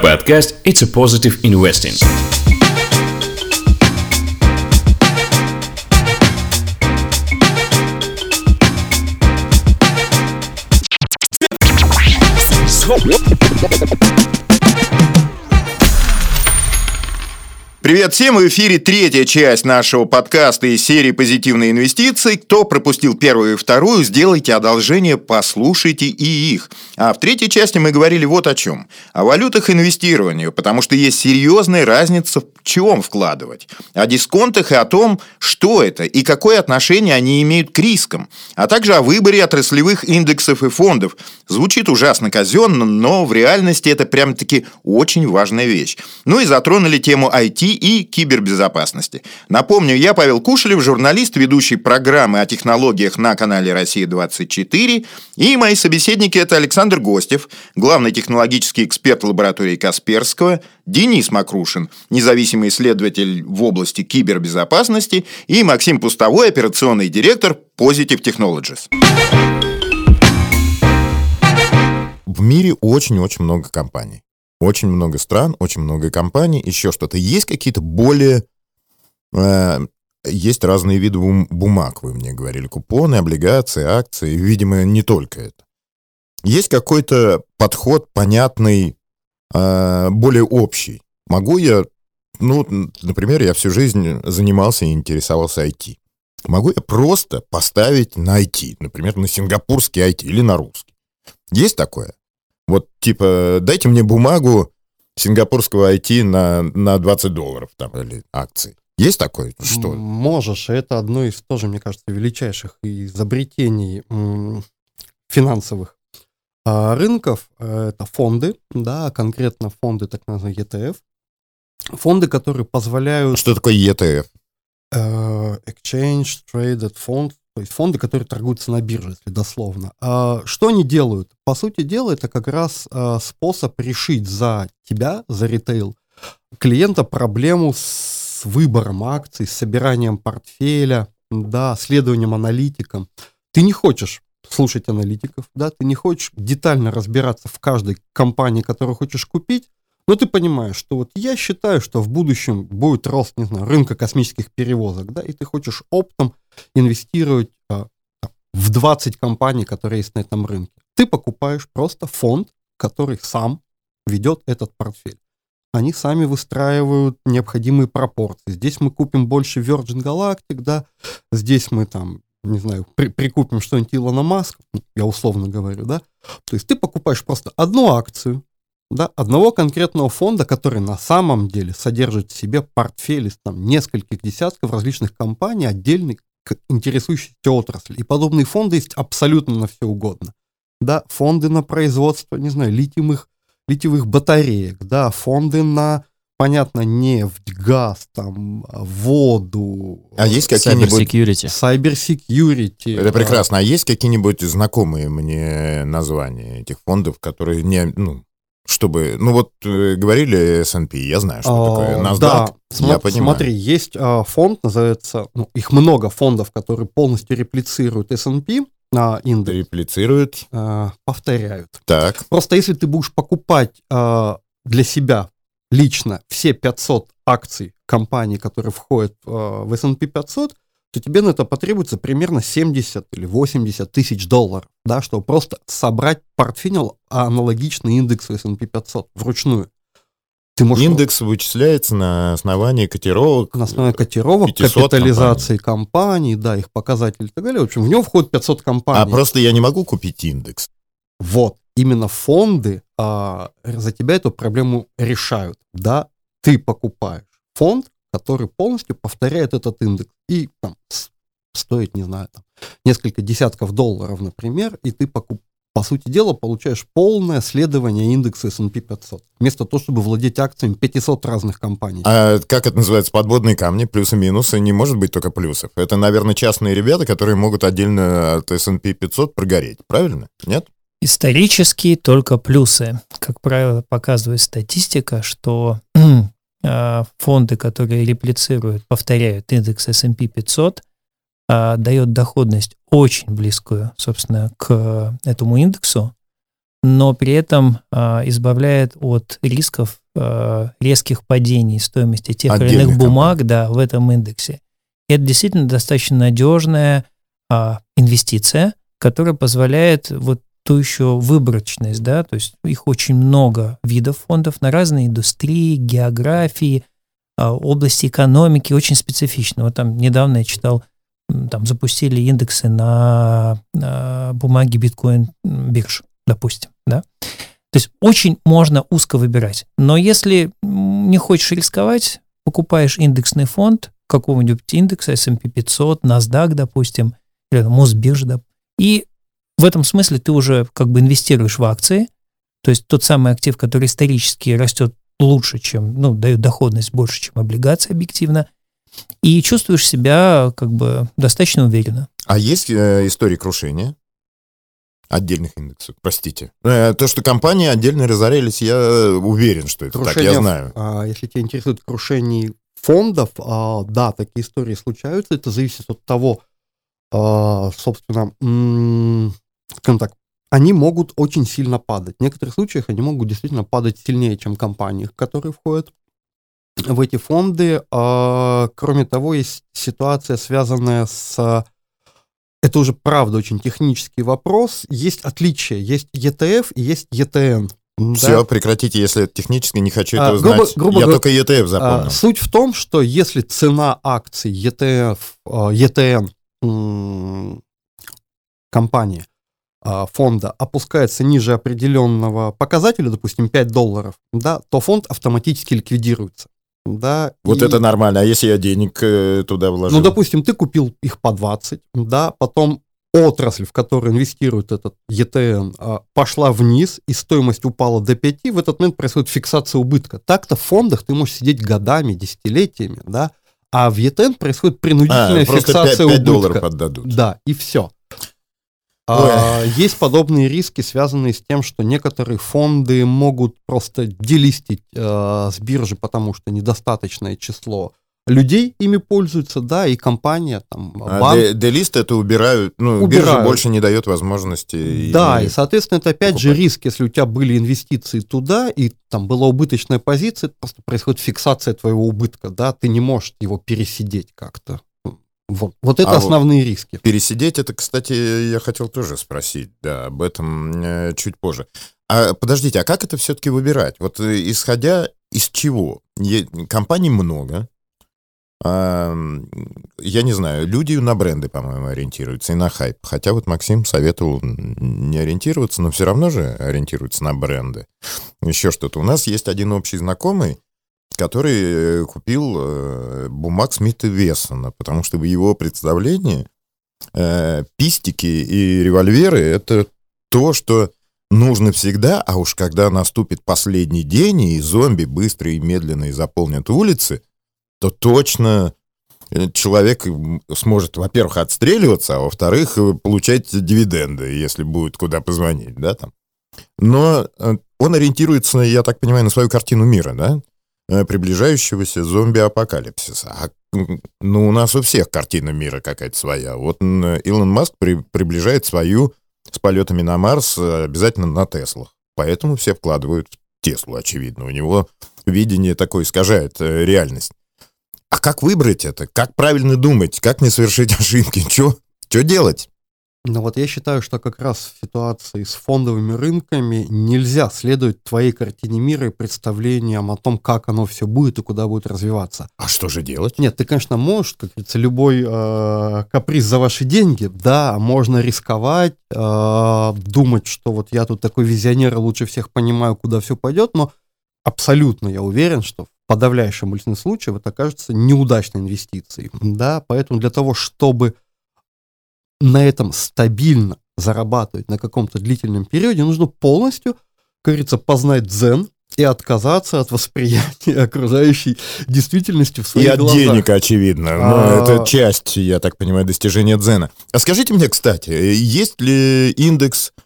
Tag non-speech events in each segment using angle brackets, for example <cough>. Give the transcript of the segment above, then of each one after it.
Podcast «It's a Positive Investing». Привет всем! В эфире третья часть нашего подкаста из серии «Позитивные инвестиции». Кто пропустил первую и вторую, сделайте одолжение, послушайте и их. А в третьей части мы говорили вот о чем. О валютах инвестирования, потому что есть серьезная разница в чем вкладывать. О дисконтах и о том, что это и какое отношение они имеют к рискам. А также о выборе отраслевых индексов и фондов. Звучит ужасно казенно, но в реальности это прям-таки очень важная вещь. Ну и затронули тему IT и кибербезопасности. Напомню, я Павел Кушелев, журналист, ведущий программы о технологиях на канале «Россия-24», и мои собеседники – это Александр Гостев, главный технологический эксперт лаборатории Касперского, Денис Макрушин, независимый исследователь в области кибербезопасности, и Максим Пустовой, операционный директор Positive Technologies. В мире очень-очень много компаний. Очень много стран, очень много компаний, еще что-то. Есть какие-то более... Э, есть разные виды бумаг, вы мне говорили. Купоны, облигации, акции. Видимо, не только это. Есть какой-то подход понятный, э, более общий. Могу я... Ну, например, я всю жизнь занимался и интересовался IT. Могу я просто поставить на IT, например, на сингапурский IT или на русский. Есть такое? Вот, типа, дайте мне бумагу сингапурского IT на, на 20 долларов там, или акции. Есть такое? Что? Можешь. Это одно из тоже, мне кажется, величайших изобретений финансовых а, рынков. Это фонды, да, конкретно фонды, так называемые ETF. Фонды, которые позволяют... Что такое ETF? Э, Exchange Traded Fund, то есть фонды, которые торгуются на бирже, если дословно. А что они делают? По сути дела, это как раз а, способ решить за тебя, за ритейл, клиента проблему с выбором акций, с собиранием портфеля, да, следованием аналитикам. Ты не хочешь слушать аналитиков, да, ты не хочешь детально разбираться в каждой компании, которую хочешь купить, но ты понимаешь, что вот я считаю, что в будущем будет рост, не знаю, рынка космических перевозок, да, и ты хочешь оптом инвестировать а, в 20 компаний, которые есть на этом рынке. Ты покупаешь просто фонд, который сам ведет этот портфель. Они сами выстраивают необходимые пропорции. Здесь мы купим больше Virgin Galactic, да, здесь мы там, не знаю, при, прикупим что-нибудь Илона Маска, я условно говорю, да. То есть ты покупаешь просто одну акцию, да, одного конкретного фонда, который на самом деле содержит в себе портфель из там, нескольких десятков различных компаний, отдельных интересующейся отрасли. И подобные фонды есть абсолютно на все угодно. Да, фонды на производство, не знаю, литиевых, литиевых батареек, да, фонды на, понятно, нефть, газ, там, воду. А есть какие-нибудь... Cyber security. Cyber security. Это прекрасно. А есть какие-нибудь знакомые мне названия этих фондов, которые не, ну, чтобы, ну вот э, говорили S&P, я знаю, что а, такое NASDAQ, да, я понимаю. Смотри, есть а, фонд, называется, ну, их много фондов, которые полностью реплицируют S&P, а, индекс. Реплицируют? А, повторяют. Так. Просто если ты будешь покупать а, для себя лично все 500 акций компаний, которые входят а, в S&P 500, то тебе на это потребуется примерно 70 или 80 тысяч долларов, да, чтобы просто собрать портфель аналогичный индексу S&P 500 вручную. Ты можешь... Индекс вычисляется на основании котировок. На основании котировок, капитализации компаний. компаний, да, их показатели и так далее. В общем, в него входит 500 компаний. А просто я не могу купить индекс. Вот, именно фонды а, за тебя эту проблему решают. Да, ты покупаешь фонд, который полностью повторяет этот индекс. И там, стоит, не знаю, там, несколько десятков долларов, например, и ты покуп, по сути дела получаешь полное следование индекса S&P 500, вместо того, чтобы владеть акциями 500 разных компаний. А как это называется? Подводные камни, плюсы-минусы? Не может быть только плюсов. Это, наверное, частные ребята, которые могут отдельно от S&P 500 прогореть, правильно? Нет? Исторически только плюсы. Как правило, показывает статистика, что фонды, которые реплицируют, повторяют индекс S&P 500, а, дает доходность очень близкую, собственно, к этому индексу. но при этом избавляет от рисков резких падений стоимости тех или Отдельных иных бумаг да, в этом индексе. И это действительно достаточно надежная инвестиция, которая позволяет вот ту еще выборочность, да, то есть их очень много видов фондов на разные индустрии, географии, а, области экономики, очень специфично. Вот там недавно я читал, там запустили индексы на, на бумаге биткоин бирж, допустим, да. То есть очень можно узко выбирать. Но если не хочешь рисковать, покупаешь индексный фонд какого-нибудь индекса S&P 500, NASDAQ, допустим, или Мосбиржа, и в этом смысле ты уже как бы инвестируешь в акции, то есть тот самый актив, который исторически растет лучше, чем, ну, дает доходность больше, чем облигации объективно, и чувствуешь себя как бы достаточно уверенно. А есть э, истории крушения отдельных индексов? Простите. Э, то, что компании отдельно разорялись, я э, уверен, что это так, я Крушение, знаю. а, если тебя интересует крушение фондов, а, да, такие истории случаются. Это зависит от того, а, собственно, м, скажем так, они могут очень сильно падать. В некоторых случаях они могут действительно падать сильнее, чем компании, которые входят в эти фонды. А, Кроме того, есть ситуация, связанная с... Это уже, правда, очень технический вопрос. Есть отличия. Есть ETF и есть ETN. Да? Все, прекратите, если это технически, не хочу А, этого грубо- знать. грубо я говоря, только ETF А, запомнил. Суть в том, что если цена акций ETF, а, ETN компании, а, фонда опускается ниже определенного показателя, допустим, 5 долларов, да, то фонд автоматически ликвидируется. Да, вот и- это нормально. А если я денег э, туда вложил? Ну, допустим, ты купил их по 20, да, потом отрасль, в которую инвестирует этот ETN, а, пошла вниз, и стоимость упала до 5, в этот момент происходит фиксация убытка. Так-то в фондах ты можешь сидеть годами, десятилетиями, да, а в ETN происходит а, принудительная просто 5, фиксация убытка. долларов отдадут. Да, и все. А, есть подобные риски, связанные с тем, что некоторые фонды могут просто делистить э, с биржи, потому что недостаточное число людей ими пользуются, да, и компания, там, А банк. де- делисты это убирают. Ну, биржа Убирают. больше не дает возможности. Да, и, и- соответственно, это опять же покупать. риск, если у тебя были инвестиции туда, и там была убыточная позиция, просто происходит фиксация твоего убытка, да, ты не можешь его пересидеть как-то. Вот, вот это А вот- основные риски. Пересидеть, это, кстати, я хотел тоже спросить, да, об этом э, чуть позже. А подождите, а как это все-таки выбирать? Вот э, исходя из чего? Е- компаний много. А, я не знаю, люди на бренды, по-моему, ориентируются и на хайп. Хотя вот Максим советовал не ориентироваться, но все равно же ориентируются на бренды. Еще что-то. У нас есть один общий знакомый, который э, купил э, бумаг Смита Вессона, потому что в его представлении э, пистики и револьверы — это то, что нужно всегда, а уж когда наступит последний день, и зомби быстро и медленно заполнят улицы, то точно человек сможет, во-первых, отстреливаться, а во-вторых, получать дивиденды, если будет куда позвонить, да, там. Но он ориентируется, я так понимаю, на свою картину мира, да, приближающегося зомби-апокалипсиса. А, ну, у нас у всех картина мира какая-то своя. Вот Илон Маск при- приближает свою с полетами на Марс э, обязательно на Теслах. Поэтому все вкладывают в Теслу, очевидно. У него видение такое искажает э, реальность. А как выбрать это? Как правильно думать? Как не совершить <laughs> ошибки? Что делать? Ну вот я считаю, что как раз в ситуации с фондовыми рынками нельзя следовать твоей картине мира и представлениям о том, как оно все будет и куда будет развиваться. А что же делать? Нет, ты, конечно, можешь, как говорится, любой э, каприз за ваши деньги, да, можно рисковать, э, думать, что вот я тут такой визионер, и лучше всех понимаю, куда все пойдет, но абсолютно я уверен, что в подавляющем большинстве случаев это окажется неудачной инвестицией, да, поэтому для того, чтобы на этом стабильно зарабатывать на каком-то длительном периоде, нужно полностью, как говорится, познать дзен и отказаться от восприятия <laughs> окружающей действительности в И своих от глазах. денег, очевидно. Но А- это часть, я так понимаю, достижения дзена. А скажите мне, кстати, есть ли индекс Э,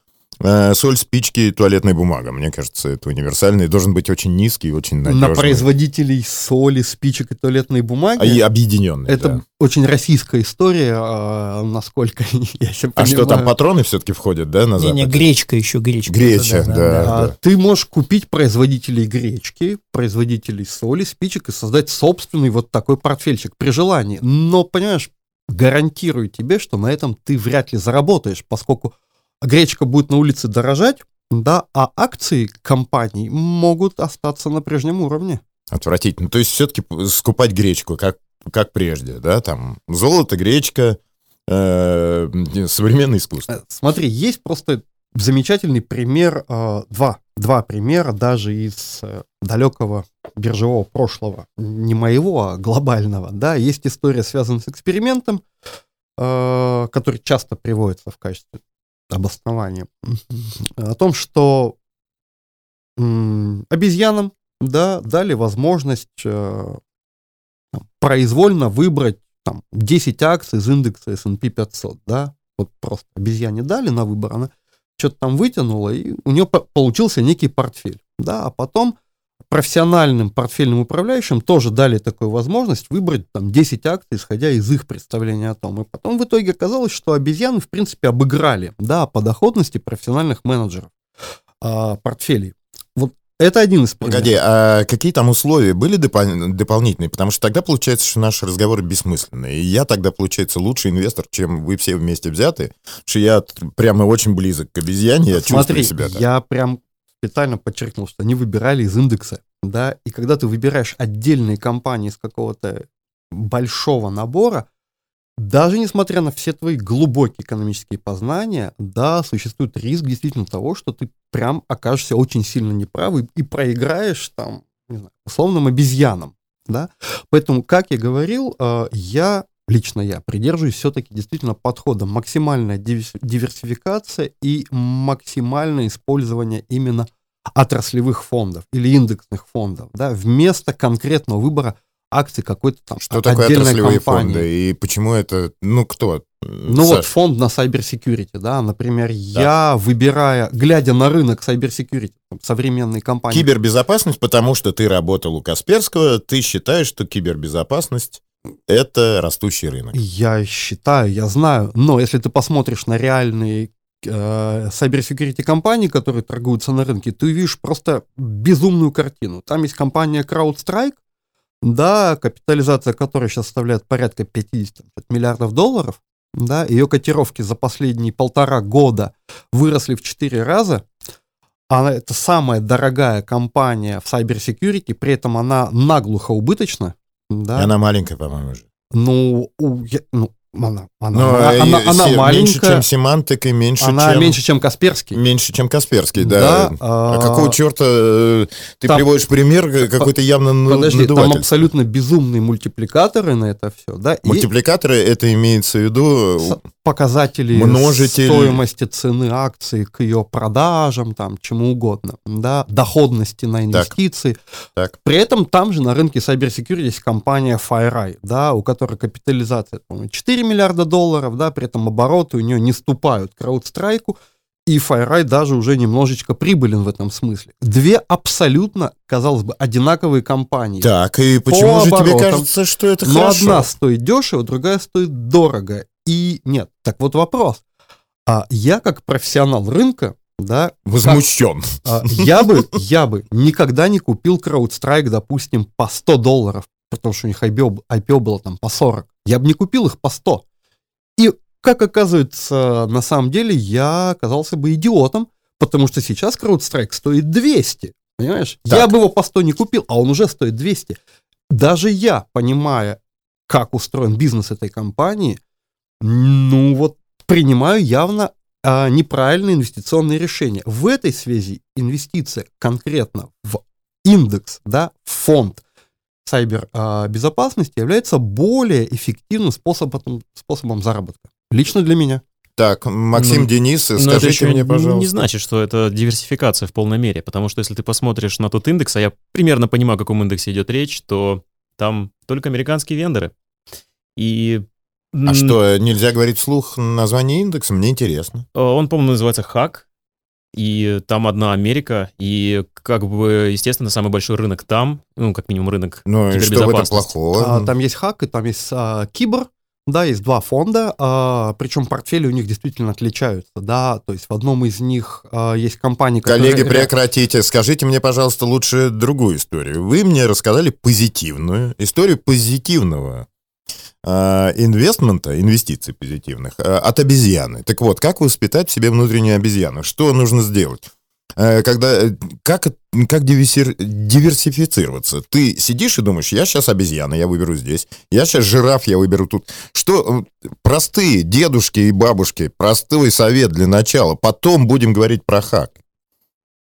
соль, спички, туалетная бумага. Мне кажется, это универсальный. Должен быть очень низкий, очень надежный. На производителей соли, спичек и туалетной бумаги. А и объединенный, Это да. очень российская история, а, насколько <laughs> я себе А что, там патроны все-таки входят, да, на Не, не, Запад? гречка еще, гречка. Греча, да. А, Ты можешь купить производителей гречки, производителей соли, спичек и создать собственный вот такой портфельчик при желании. Но, понимаешь, гарантирую тебе, что на этом ты вряд ли заработаешь, поскольку гречка будет на улице дорожать, да, а акции компаний могут остаться на прежнем уровне. Отвратительно. То есть все-таки скупать гречку, как, как прежде, да, там золото, гречка, э, современное искусство. Э, Смотри, есть просто замечательный пример, э, два, два примера даже из э, далекого биржевого прошлого, не моего, а глобального, да, есть история, связанная с экспериментом, э, который часто приводится в качестве обоснования, о том, что обезьянам, да, дали возможность э, произвольно выбрать там, 10 акций из индекса S&P 500, да, вот просто обезьяне дали на выбор, она что-то там вытянула, и у нее по- получился некий портфель, да, а потом профессиональным портфельным управляющим тоже дали такую возможность выбрать там 10 акций, исходя из их представления о том. И потом в итоге оказалось, что обезьяны, в принципе, обыграли, да, по доходности профессиональных менеджеров а, портфелей. Вот это один из примеров. Погоди, а какие там условия были допол- дополнительные? Потому что тогда получается, что наши разговоры бессмысленные. И я тогда, получается, лучший инвестор, чем вы все вместе взяты. Что я прямо очень близок к обезьяне, я Смотри, чувствую себя так. я прям специально подчеркнул, что они выбирали из индекса, да, и когда ты выбираешь отдельные компании из какого-то большого набора, даже несмотря на все твои глубокие экономические познания, да, существует риск действительно того, что ты прям окажешься очень сильно неправ и, и проиграешь там, не знаю, условным обезьянам, да. Поэтому, как я говорил, э, я лично я придерживаюсь все-таки действительно подхода максимальная диверс- диверсификация и максимальное использование именно отраслевых фондов или индексных фондов, да, вместо конкретного выбора акций какой-то там Что такое отдельной отраслевые компании. фонды? И почему это... Ну, кто? Ну Саш, вот фонд на cyber security, да, например, я выбирая, глядя на рынок cyber security, там, современные компании, Кибербезопасность, потому что ты работал у Касперского, ты считаешь, что кибербезопасность — это растущий рынок. Я считаю, я знаю, но если ты посмотришь на реальные э, cybersecurity компании, которые торгуются на рынке, ты увидишь просто безумную картину. Там есть компания CrowdStrike, да, капитализация которой сейчас составляет порядка 50 миллиардов долларов, да, ее котировки за последние полтора года выросли в 4 раза, она это самая дорогая компания в cybersecurity, при этом она наглухо убыточна, да, И она маленькая, по-моему, же. ну, я- ну, она, она, Но она, э, она- се- она меньше, маленькая, чем Семантик и меньше, она чем... меньше, чем Касперский. Меньше, чем Касперский, да. А, а, какого черта э, ты там- приводишь пример э, какой-то явно ну- Подожди, там абсолютно безумные мультипликаторы на это все, да, и Мультипликаторы, это имеется в виду... показатели Множитель. стоимости цены акции к ее продажам, там, чему угодно, да, доходности на инвестиции. Так. При этом там же на рынке cybersecurity есть компания FireEye, да, у которой капитализация, по-моему, 4 миллиарда долларов, да, при этом обороты у нее не ступают к CrowdStrike, и FireEye даже уже немножечко прибылен в этом смысле. Две абсолютно, казалось бы, одинаковые компании. Так, и почему же тебе оборотам. кажется, что это Но хорошо? одна стоит дешево, другая стоит дорого. И нет. Так вот вопрос. А я как профессионал рынка, да, Возмущен. а, я бы, я бы никогда не купил CrowdStrike, допустим, по 100 долларов, потому что у них IPO, IPO было там по 40. Я бы не купил их по 100. И, как оказывается, на самом деле я оказался бы идиотом, потому что сейчас CrowdStrike стоит 200. Понимаешь? Так. Я бы его по 100 не купил, а он уже стоит 200. Даже я, понимая, как устроен бизнес этой компании, ну вот принимаю явно а, неправильные инвестиционные решения. В этой связи инвестиция конкретно в индекс, да, в фонд сайбер а, безопасности является более эффективным способом, способом заработка. Лично для меня. Так, Максим, Ну, Денис, Но это скажите еще мне, пожалуйста. не значит, что это диверсификация в полной мере, потому что если ты посмотришь на тот индекс, а я примерно понимаю, о каком индексе идет речь, то там только американские вендоры. И... А что, нельзя говорить вслух название индекса? Мне интересно. э, Он, по-моему, называется ХАК. и там одна Америка, и как бы, естественно, самый большой рынок там, ну, как минимум рынок Ну и что в этом плохого? А, там есть хак, и там есть а, кибер, да, есть два фонда, а, причем портфели у них действительно отличаются, да, то есть в одном из них а, есть компании, которые... Коллеги, прекратите. Скажите мне, пожалуйста, лучше другую историю. Вы мне рассказали позитивную, историю позитивного инвестмента, инвестиций позитивных а, от обезьяны. Так вот, как воспитать в себе внутреннюю обезьяну? Что нужно сделать? Э, Когда, э, как, как диверсифицироваться? Ты сидишь и думаешь, я сейчас обезьяна, я выберу здесь. Я сейчас жираф, я выберу тут. Что э, простые дедушки и бабушки, простой совет для начала. Потом будем говорить про хак.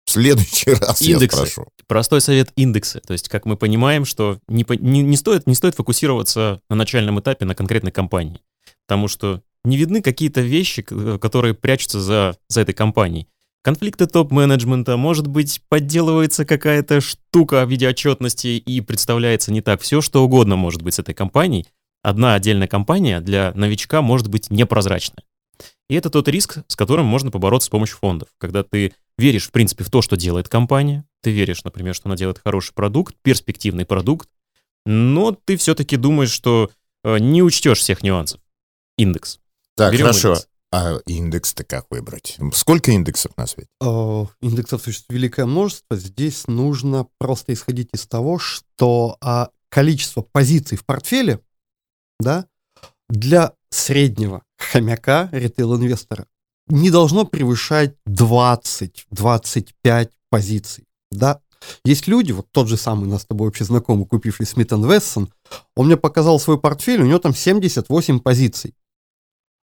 В следующий раз Индексы. я спрошу. Простой совет индексы. То есть, как мы понимаем, что не, не, не стоит, не стоит фокусироваться на начальном этапе на конкретной компании. Потому что не видны какие-то вещи, к- которые прячутся за, за этой компанией. Конфликты топ-менеджмента, может быть, подделывается какая-то штука в виде отчетности и представляется не так. Все, что угодно может быть с этой компанией. Одна отдельная компания для новичка может быть непрозрачная. И это тот риск, с которым можно побороться с помощью фондов. Когда ты веришь, в принципе, в то, что делает компания, ты веришь, например, что она делает хороший продукт, перспективный продукт, но ты все-таки думаешь, что э, не учтешь всех нюансов. Индекс. Так, Берем хорошо. индекс. А индекс-то как выбрать? Сколько индексов на свете? Э, Индексов существует великое множество. Здесь нужно просто исходить из того, что а, количество позиций в портфеле, да, для среднего хомяка, ритейл-инвестора, не должно превышать 20-25 позиций, да. Есть люди, вот тот же самый нас с тобой вообще знакомый, купивший Смит Вессон, он мне показал свой портфель, у него там 78 позиций.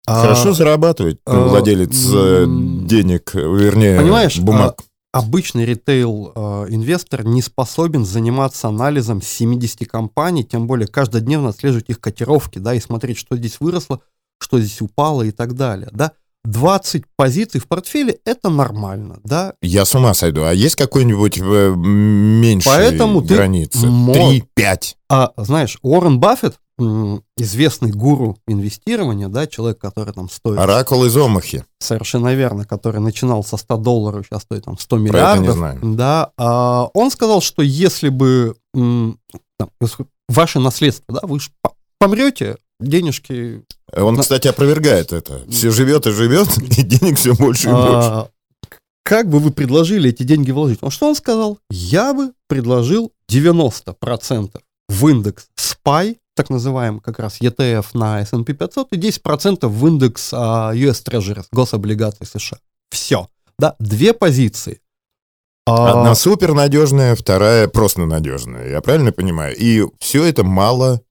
А, Хорошо зарабатывает а, владелец м, денег, вернее, Понимаешь, бумаг. Обычный ритейл-инвестор не способен заниматься анализом 70 компаний, тем более каждодневно отслеживать их котировки, да, и смотреть, что здесь выросло, что здесь упало и так далее, да. 20 позиций в портфеле – это нормально, да. Я с ума сойду. А есть какой-нибудь э, Поэтому ты границы? мо- 3-5. А, знаешь, Уоррен Баффет, известный гуру инвестирования, да, человек, который там стоит Оракул из Омахи. Совершенно верно, который начинал со 100 долларов, сейчас стоит там 100 это не миллиардов. знаю. Да, а, он сказал, что если бы там, ваше наследство, да, вы же помрете, денежки... Он, кстати, опровергает это. Все живет и живет, <laughs> и денег все больше и больше. а, как бы вы предложили эти деньги вложить? Ну, что он сказал? Я бы предложил 90% в индекс SPY, так называемый как раз ETF на S&P 500, и 10% в индекс а, US Treasuries, гособлигаций США. Все. Да, две позиции. А, Одна супер надежная, вторая просто надежная. Я правильно понимаю? И все это мало.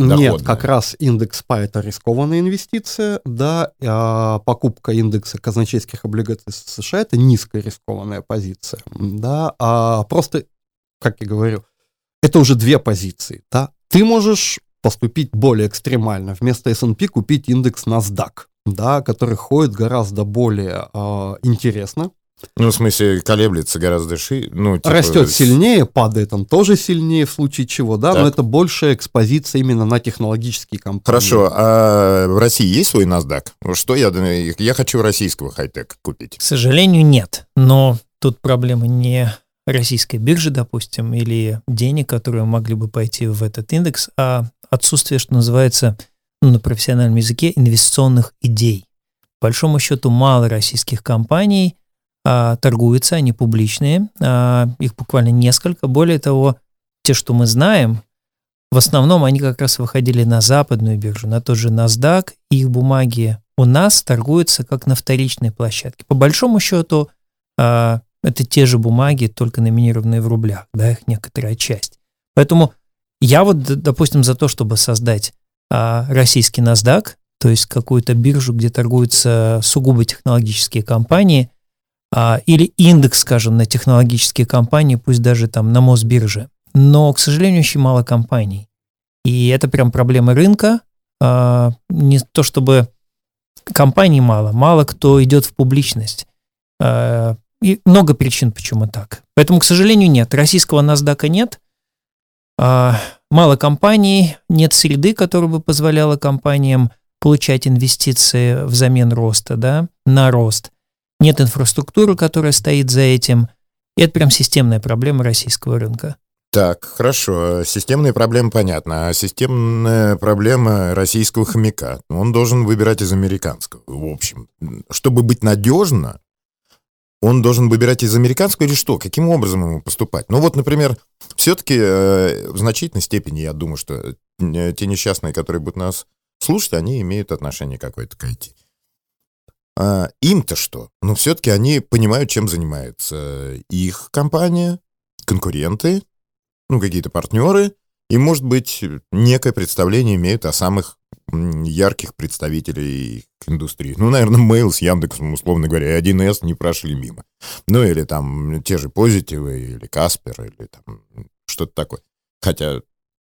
Нет, как раз индекс SPY это рискованная инвестиция, да, а покупка индекса казначейских облигаций США это низкая рискованная позиция, да, а просто, как я говорю, это уже две позиции, да. Ты можешь поступить более экстремально, вместо S&P купить индекс NASDAQ, да, который ходит гораздо более а, интересно, Ну, в смысле, колеблется гораздо шире. Ну, типа, растет сильнее, падает он тоже сильнее, в случае чего, да, но Так. это большая экспозиция именно на технологические компании. Хорошо, а в России есть свой NASDAQ? Что я... Я хочу российского хай-тека купить. К сожалению, нет. Но тут проблема не российской биржи, допустим, или денег, которые могли бы пойти в этот индекс, а отсутствие, что называется ну, на профессиональном языке, инвестиционных идей. По большому счету, мало российских компаний а, торгуются, они публичные, а, их буквально несколько. Более того, те, что мы знаем, в основном они как раз выходили на западную биржу, на тот же NASDAQ, их бумаги у нас торгуются как на вторичной площадке. По большому счету, а, это те же бумаги, только номинированные в рублях, да, их некоторая часть. Поэтому я вот, допустим, за то, чтобы создать российский NASDAQ, то есть какую-то биржу, где торгуются сугубо технологические компании, или индекс, скажем, на технологические компании, пусть даже там на Мосбирже. Но, к сожалению, очень мало компаний. И это прям проблема рынка. А, не то чтобы компаний мало, мало кто идет в публичность. А, И много причин, почему так. Поэтому, к сожалению, нет. Российского NASDAQ нет. А, Мало компаний, нет среды, которая бы позволяла компаниям получать инвестиции взамен роста, да, на рост. Нет инфраструктуры, которая стоит за этим. И это прям системная проблема российского рынка. Так, хорошо. Системные проблемы понятно. А системная проблема российского хомяка. Он должен выбирать из американского. В общем, чтобы быть надежно, он должен выбирать из американского или что? Каким образом ему поступать? Ну вот, например, все-таки э, в значительной степени, я думаю, что э, те несчастные, которые будут нас слушать, они имеют отношение какое-то к IT. А им-то что? Ну, все-таки они понимают, чем занимается их компания, конкуренты, ну, какие-то партнеры, и, может быть, некое представление имеют о самых ярких представителей индустрии. Ну, наверное, Mail с Яндексом, условно говоря, и 1С не прошли мимо. Ну, или там те же Позитивы, или Каспер, или там что-то такое. Хотя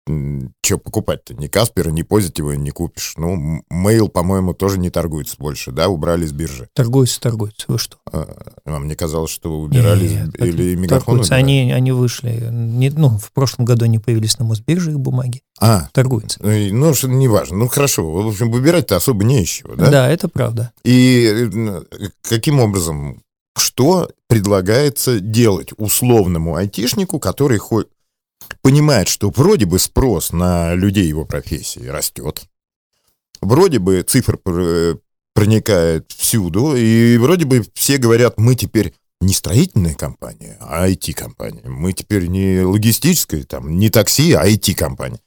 что покупать-то? Ни Каспера, ни Позитива не купишь. Ну, Mail, по-моему, тоже не торгуется больше, да? Убрали с биржи. Торгуется, торгуется. Вы что? А, а мне казалось, что убирали Нет, или Мегафон. Они, они вышли. Не, ну, в прошлом году они появились на Мосбирже, их бумаги. А, Торгуются. ну, что неважно. Ну, хорошо. В общем, выбирать-то особо не из чего, да? Да, это правда. И каким образом, что предлагается делать условному айтишнику, который хоть понимает, что вроде бы спрос на людей его профессии растет, вроде бы цифр проникает всюду, и вроде бы все говорят, мы теперь не строительная компания, а IT-компания. Мы теперь не логистическая, там, не такси, а IT-компания.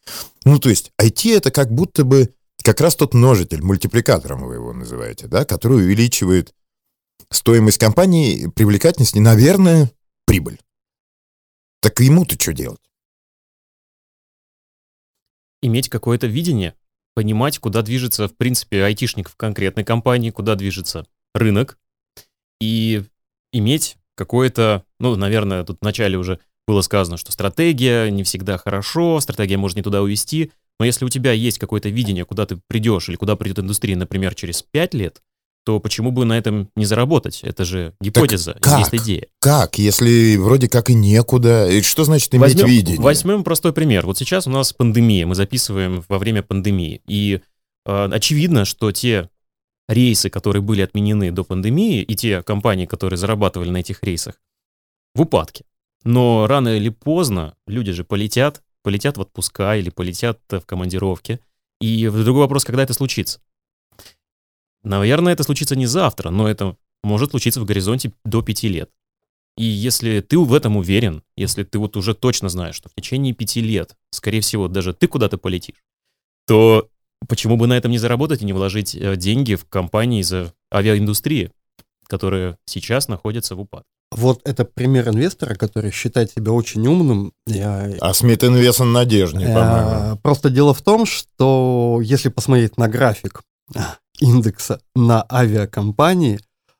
Ну, то есть IT это как будто бы как раз тот множитель, мультипликатором вы его называете, да, который увеличивает стоимость компании, привлекательность и, наверное, прибыль. Так ему-то что делать? Иметь какое-то видение, понимать, куда движется, в принципе, айтишник в конкретной компании, куда движется рынок, и иметь какое-то, ну, наверное, тут вначале уже было сказано, что стратегия не всегда хорошо, стратегия может не туда увести, но если у тебя есть какое-то видение, куда ты придешь или куда придет индустрия, например, через 5 лет, то почему бы на этом не заработать? Это же гипотеза, так как? есть идея. Как, если вроде как и некуда? И что значит иметь возьмем, видение? Возьмем простой пример. Вот сейчас у нас пандемия, мы записываем во время пандемии. И э, очевидно, что те рейсы, которые были отменены до пандемии, и те компании, которые зарабатывали на этих рейсах, в упадке. Но рано или поздно люди же полетят, полетят в отпуска или полетят в командировке. И другой вопрос, когда это случится. Наверное, это случится не завтра, но это может случиться в горизонте до пяти лет. И если ты в этом уверен, если ты вот уже точно знаешь, что в течение пяти лет, скорее всего, даже ты куда-то полетишь, то почему бы на этом не заработать и не вложить э, деньги в компании из авиаиндустрии, которые сейчас находятся в упадке? Вот это пример инвестора, который считает себя очень умным. Я... А Смит Инвестон надежнее, по-моему. Просто дело в том, что если посмотреть на график индекса на авиакомпании,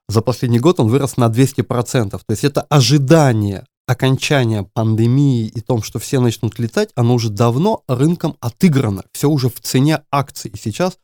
за последний год он вырос на 200%. То есть это ожидание окончания пандемии и том, что все начнут летать, оно уже давно рынком отыграно. Все уже в цене акций. И сейчас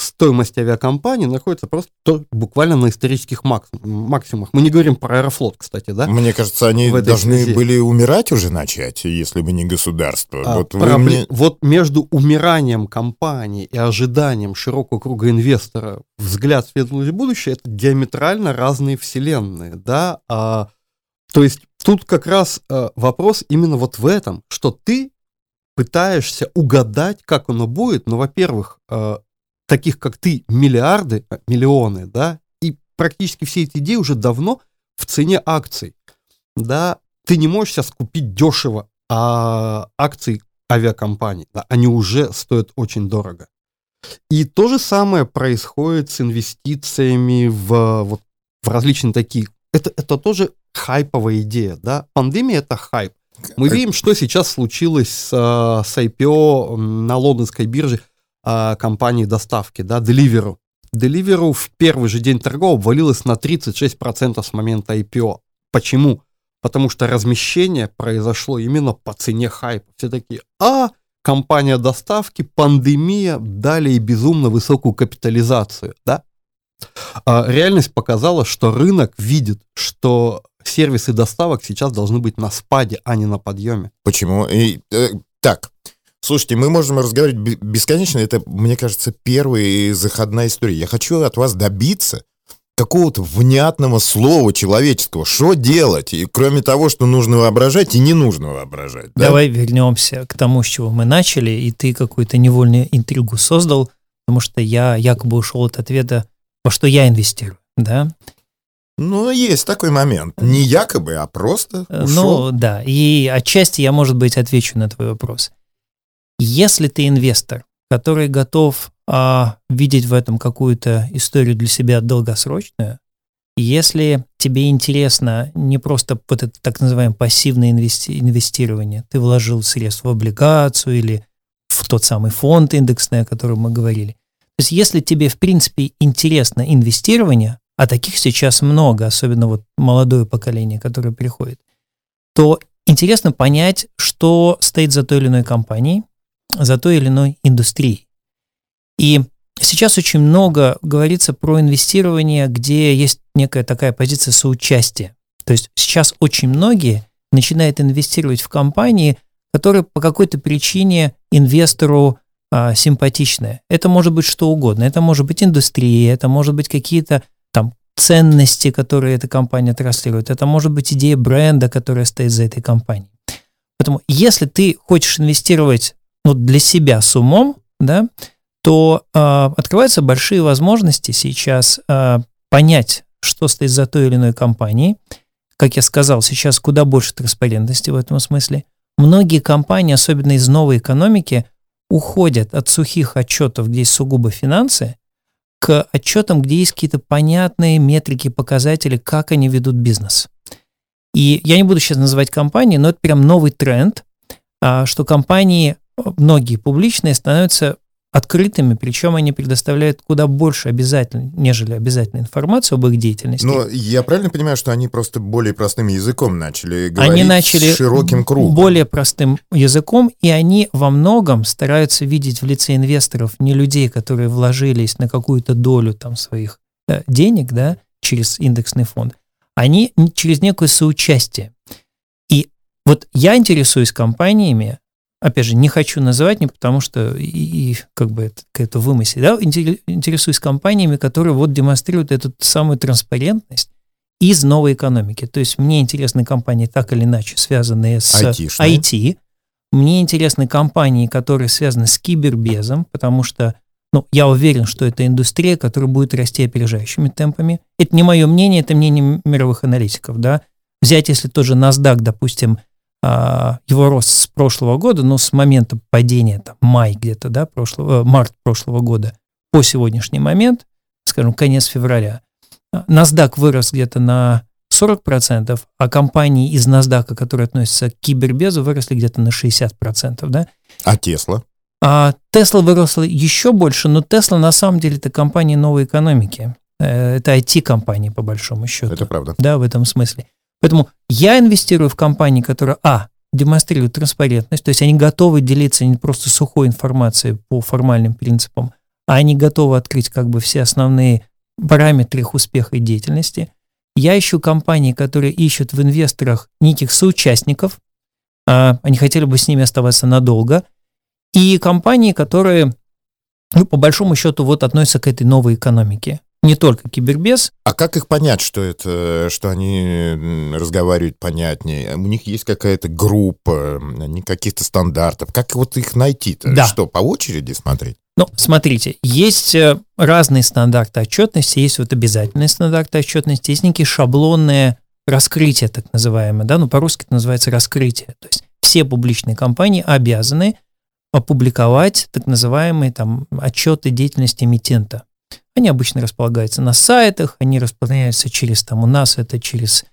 стоимость авиакомпании находится просто буквально на исторических максимумах. Мы не говорим про Аэрофлот, кстати, да? Мне кажется, они должны связи. были умирать уже начать, если бы не государство. А, вот, проблем... мне... вот между умиранием компании и ожиданием широкого круга инвестора взгляд в светлое будущее это диаметрально разные вселенные, да? А, то есть тут как раз а, вопрос именно вот в этом, что ты пытаешься угадать, как оно будет, но, во-первых, а, таких как ты миллиарды, э, миллионы, да, и практически все эти идеи уже давно в цене акций, да, ты не можешь сейчас купить дешево а акции авиакомпаний, да, они уже стоят очень дорого. И то же самое происходит с инвестициями в, вот, в различные такие... Это, это тоже хайповая идея, да? Пандемия — это хайп. Мы видим, что сейчас случилось с, э, с IPO на лондонской бирже а, компании доставки, да, Deliveroo. Deliveroo в первый же день торгов обвалилась на 36% с момента IPO. Почему? Потому что размещение произошло именно по цене хайпа. Все такие, а, компания доставки, пандемия, дали и безумно высокую капитализацию, да? А реальность показала, что рынок видит, что сервисы доставок сейчас должны быть на спаде, а не на подъеме. Почему? И, э, так, Слушайте, мы можем разговаривать бесконечно. Это, мне кажется, первая заходная история. Я хочу от вас добиться какого-то внятного слова человеческого. Что делать? И кроме того, что нужно воображать и не нужно воображать. Да? Давай вернемся к тому, с чего мы начали, и ты какую-то невольную интригу создал, потому что я якобы ушел от ответа, во что я инвестирую, да? Ну, есть такой момент. Не якобы, а просто Э, ушел. Ну, да. И отчасти я, может быть, отвечу на твой вопрос. Если ты инвестор, который готов а, видеть в этом какую-то историю для себя долгосрочную, если тебе интересно не просто вот это так называемое пассивное инвести- инвестирование, ты вложил средства в облигацию или в тот самый фонд индексный, о котором мы говорили. То есть если тебе, в принципе, интересно инвестирование, а таких сейчас много, особенно вот молодое поколение, которое приходит, то интересно понять, что стоит за той или иной компанией, за той или иной индустрией. И сейчас очень много говорится про инвестирование, где есть некая такая позиция соучастия. То есть сейчас очень многие начинают инвестировать в компании, которые по какой-то причине инвестору а, симпатичны. Это может быть что угодно. Это может быть индустрия, это может быть какие-то там ценности, которые эта компания транслирует. Это может быть идея бренда, которая стоит за этой компанией. Поэтому если ты хочешь инвестировать ну, для себя с умом, да, то э, открываются большие возможности сейчас э, понять, что стоит за той или иной компанией. Как я сказал, сейчас куда больше транспарентности в этом смысле. Многие компании, особенно из новой экономики, уходят от сухих отчетов, где есть сугубо финансы, к отчетам, где есть какие-то понятные метрики, показатели, как они ведут бизнес. И я не буду сейчас называть компании, но это прям новый тренд, а, что компании, многие публичные, становятся открытыми, причем они предоставляют куда больше обязательно, нежели обязательной информацию об их деятельности. Но я правильно понимаю, что они просто более простым языком начали говорить они начали широким кругом? более простым языком, и они во многом стараются видеть в лице инвесторов не людей, которые вложились на какую-то долю там своих э, денег, да, через индексный фонд, они через некое соучастие. И вот я интересуюсь компаниями, опять же, не хочу называть, не потому что и, и как бы это какая-то вымысел, да, интере- интересуюсь компаниями, которые вот демонстрируют эту самую транспарентность из новой экономики. То есть мне интересны компании так или иначе, связанные с Айтишные. IT. Мне интересны компании, которые связаны с кибербезом, потому что ну, я уверен, что это индустрия, которая будет расти опережающими темпами. Это не мое мнение, это мнение мировых аналитиков. Да? Взять, если тоже NASDAQ, допустим, его рост с прошлого года, но с момента падения, там, май где-то, да, прошлого, э, март прошлого года по сегодняшний момент, скажем, конец февраля, NASDAQ вырос где-то на 40%, а компании из NASDAQ, которые относятся к кибербезу, выросли где-то на 60%, да. А Тесла? А Tesla выросла еще больше, но Tesla на самом деле это компания новой экономики. Э, Это IT-компания, по большому счету. Это правда. Да, в этом смысле. Поэтому я инвестирую в компании, которые, а, демонстрируют транспарентность, то есть они готовы делиться не просто сухой информацией по формальным принципам, а они готовы открыть как бы все основные параметры их успеха и деятельности. Я ищу компании, которые ищут в инвесторах неких соучастников, а, они хотели бы с ними оставаться надолго, и компании, которые, ну, по большому счету, вот относятся к этой новой экономике. Не только кибербез, А как их понять, что это, что они разговаривают понятнее? У них есть какая-то группа, они каких-то стандартов. Как вот их найти-то? Да. Что, по очереди смотреть? Ну, смотрите, есть э, разные стандарты отчетности, есть вот обязательные стандарты отчетности, есть некие шаблонные раскрытия, так называемые, да, ну, по-русски это называется раскрытие. То есть все публичные компании обязаны опубликовать так называемые там отчеты деятельности эмитента. Они обычно располагаются на сайтах, они распространяются через там у нас это через,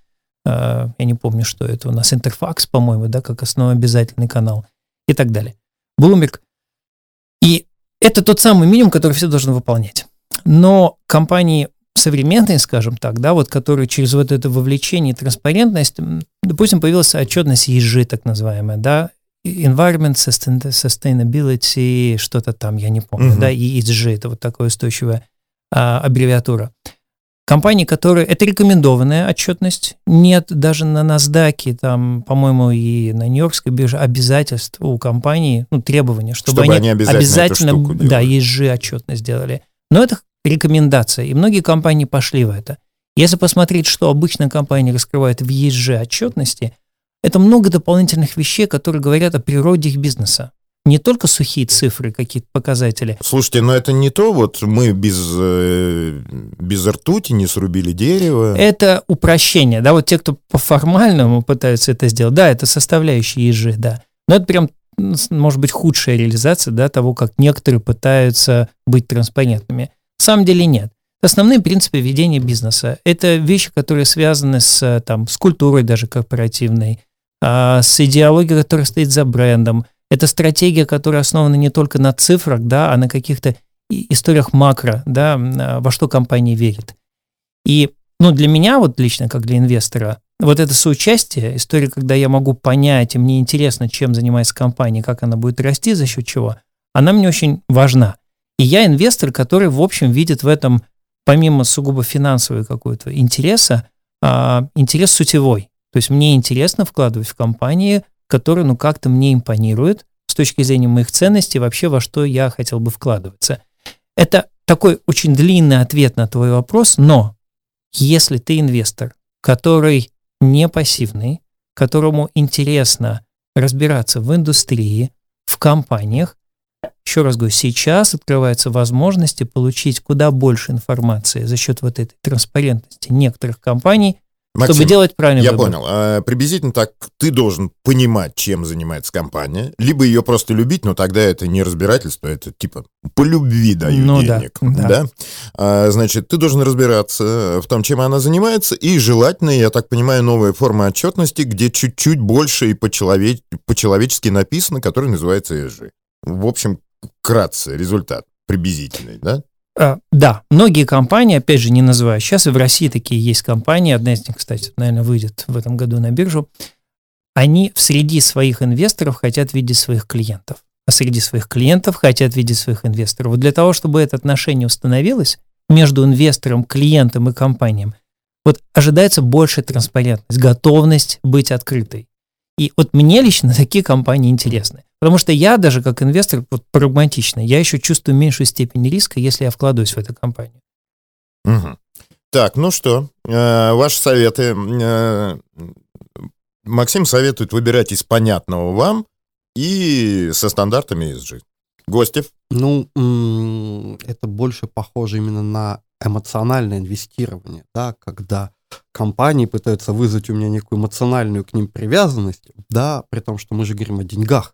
э, я не помню, что это у нас, Интерфакс, по-моему, да, как основной обязательный канал и так далее. Bloomberg. И это тот самый минимум, который все должны выполнять. Но компании современные, скажем так, да, вот которые через вот это вовлечение и транспарентность, допустим, появилась отчетность ESG, так называемая, да, Environment Sustain- Sustainability, что-то там, я не помню, Мгм. да, и ESG, это вот такая устойчивая а, аббревиатура. Компании, которые... Это рекомендованная отчетность. Нет даже на NASDAQ, там, по-моему, и на Нью-Йоркской бирже обязательств у компании, ну, требования, чтобы, Чтобы они обязательно эту штуку да, делали. ESG отчетность сделали. Но это рекомендация. И многие компании пошли в это. Если посмотреть, что обычно компании раскрывают в ESG отчетности, это много дополнительных вещей, которые говорят о природе их бизнеса. Не только сухие цифры, какие-то показатели. Слушайте, но это не то, вот мы без, э, без ртути не срубили дерево. Это упрощение, да, вот те, кто по-формальному пытаются это сделать, да, это составляющие ESG, да. Но это прям, может быть, худшая реализация, да, того, как некоторые пытаются быть транспарентными. На самом деле нет. Основные принципы ведения бизнеса – это вещи, которые связаны с, там, с культурой даже корпоративной, а, с идеологией, которая стоит за брендом. Это стратегия, которая основана не только на цифрах, да, а на каких-то историях макро, да, а, во что компания верит. И ну, для меня, вот лично, как для инвестора, вот это соучастие, история, когда я могу понять, и мне интересно, чем занимается компания, как она будет расти, за счет чего, она мне очень важна. И я инвестор, который, в общем, видит в этом, помимо сугубо финансового какого-то интереса, а, интерес сутевой. То есть мне интересно вкладывать в компании, которые, ну, как-то мне импонируют с точки зрения моих ценностей, вообще во что я хотел бы вкладываться. Это такой очень длинный ответ на твой вопрос, но если ты инвестор, который не пассивный, которому интересно разбираться в индустрии, в компаниях, еще раз говорю, сейчас открываются возможности получить куда больше информации за счет вот этой транспарентности некоторых компаний, Максим, чтобы делать правильный я выбор. понял. А, приблизительно так ты должен понимать, чем занимается компания, либо ее просто любить, но тогда это не разбирательство, это типа по любви даю ну, денег. Да, да. А, значит, ты должен разбираться в том, чем она занимается, и желательно, я так понимаю, новая форма отчетности, где чуть-чуть больше и по-человеч- по-человечески написано, который называется ESG. В общем, вкратце результат приблизительный, да? А, да, многие компании, опять же, не называю сейчас, и в России такие есть компании, одна из них, кстати, наверное, выйдет в этом году на биржу, они в среди своих инвесторов хотят видеть своих клиентов, а среди своих клиентов хотят видеть своих инвесторов. Вот для того, чтобы это отношение установилось между инвестором, клиентом и компанией, вот ожидается большая транспарентность, готовность быть открытой. И вот мне лично такие компании интересны. Потому что я даже как инвестор вот, прагматично, я еще чувствую меньшую степень риска, если я вкладываюсь в эту компанию. Угу. Так, ну что, э, ваши советы. Э, Максим советует выбирать из понятного вам и со стандартами ESG. Гостев? Ну, это больше похоже именно на эмоциональное инвестирование, да, когда компании пытаются вызвать у меня некую эмоциональную к ним привязанность, да, при том, что мы же говорим о деньгах.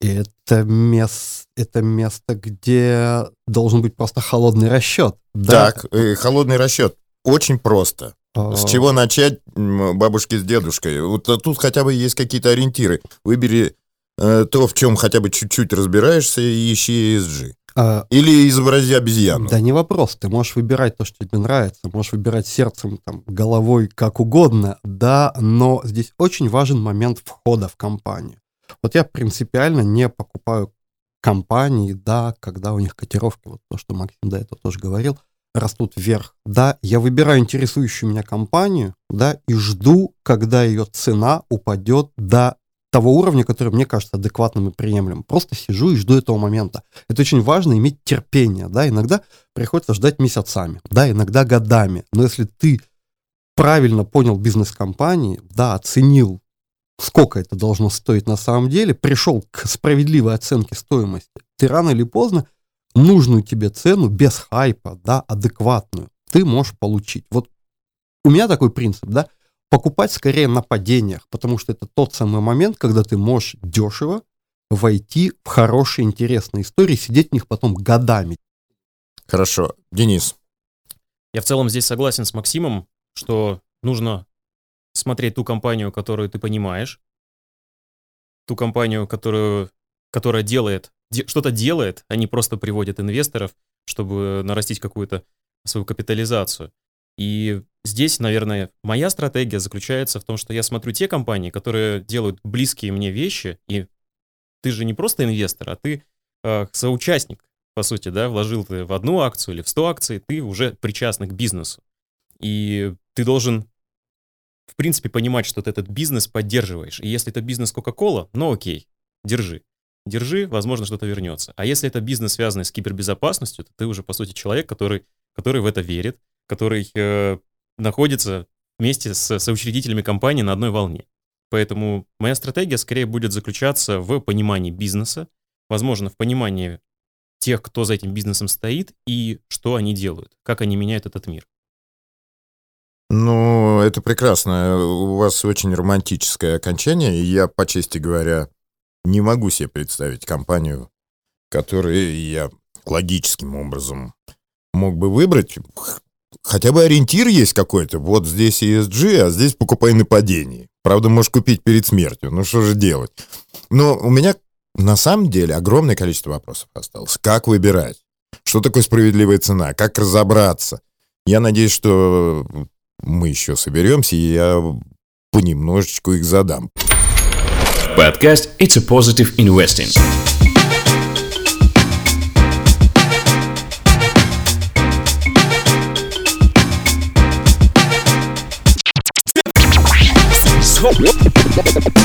И это, мест, это место, где должен быть просто холодный расчет. Да? Так, э, холодный расчет. Очень просто. А... С чего начать бабушки с дедушкой? Вот тут хотя бы есть какие-то ориентиры. Выбери э, то, в чем хотя бы чуть-чуть разбираешься, и ищи ESG. А, Или изобрази обезьяну. Да не вопрос, ты можешь выбирать то, что тебе нравится, можешь выбирать сердцем, там, головой, как угодно, да, но здесь очень важен момент входа в компанию. Вот я принципиально не покупаю компании, да, когда у них котировки, вот то, что Максим до этого тоже говорил, растут вверх. Да, я выбираю интересующую меня компанию, да, и жду, когда ее цена упадет до того уровня, который мне кажется адекватным и приемлемым. Просто сижу и жду этого момента. Это очень важно иметь терпение, да, иногда приходится ждать месяцами, да, иногда годами. Но если ты правильно понял бизнес компании, да, оценил, сколько это должно стоить на самом деле, пришел к справедливой оценке стоимости, ты рано или поздно нужную тебе цену без хайпа, да, адекватную, ты можешь получить. Вот у меня такой принцип, да, покупать скорее на падениях, потому что это тот самый момент, когда ты можешь дешево войти в хорошие, интересные истории, сидеть в них потом годами. Хорошо. Денис. Я в целом здесь согласен с Максимом, что нужно смотреть ту компанию, которую ты понимаешь, ту компанию, которую, которая делает, де, что-то делает, а не просто приводит инвесторов, чтобы нарастить какую-то свою капитализацию. И здесь, наверное, моя стратегия заключается в том, что я смотрю те компании, которые делают близкие мне вещи, и ты же не просто инвестор, а ты э, соучастник, по сути, да, вложил ты в одну акцию или в 100 акций, ты уже причастный к бизнесу. И ты должен, в принципе, понимать, что ты этот бизнес поддерживаешь. И если это бизнес Coca-Cola, ну окей, держи. Держи, возможно, что-то вернется. А если это бизнес, связанный с кибербезопасностью, то ты уже, по сути, человек, который который в это верит, который э, находится вместе с соучредителями компании на одной волне. Поэтому моя стратегия скорее будет заключаться в понимании бизнеса, возможно, в понимании тех, кто за этим бизнесом стоит и что они делают, как они меняют этот мир. Ну, это прекрасно. У вас очень романтическое окончание, и я, по чести говоря, не могу себе представить компанию, которую я логическим образом мог бы выбрать. Хотя бы ориентир есть какой-то. Вот здесь ESG, а здесь покупай на падении. Правда, можешь купить перед смертью. Ну, что же делать? Но у меня на самом деле огромное количество вопросов осталось. Как выбирать? Что такое справедливая цена? Как разобраться? Я надеюсь, что мы еще соберемся, и я понемножечку их задам. Подкаст «It's a Positive Investing». Vamos.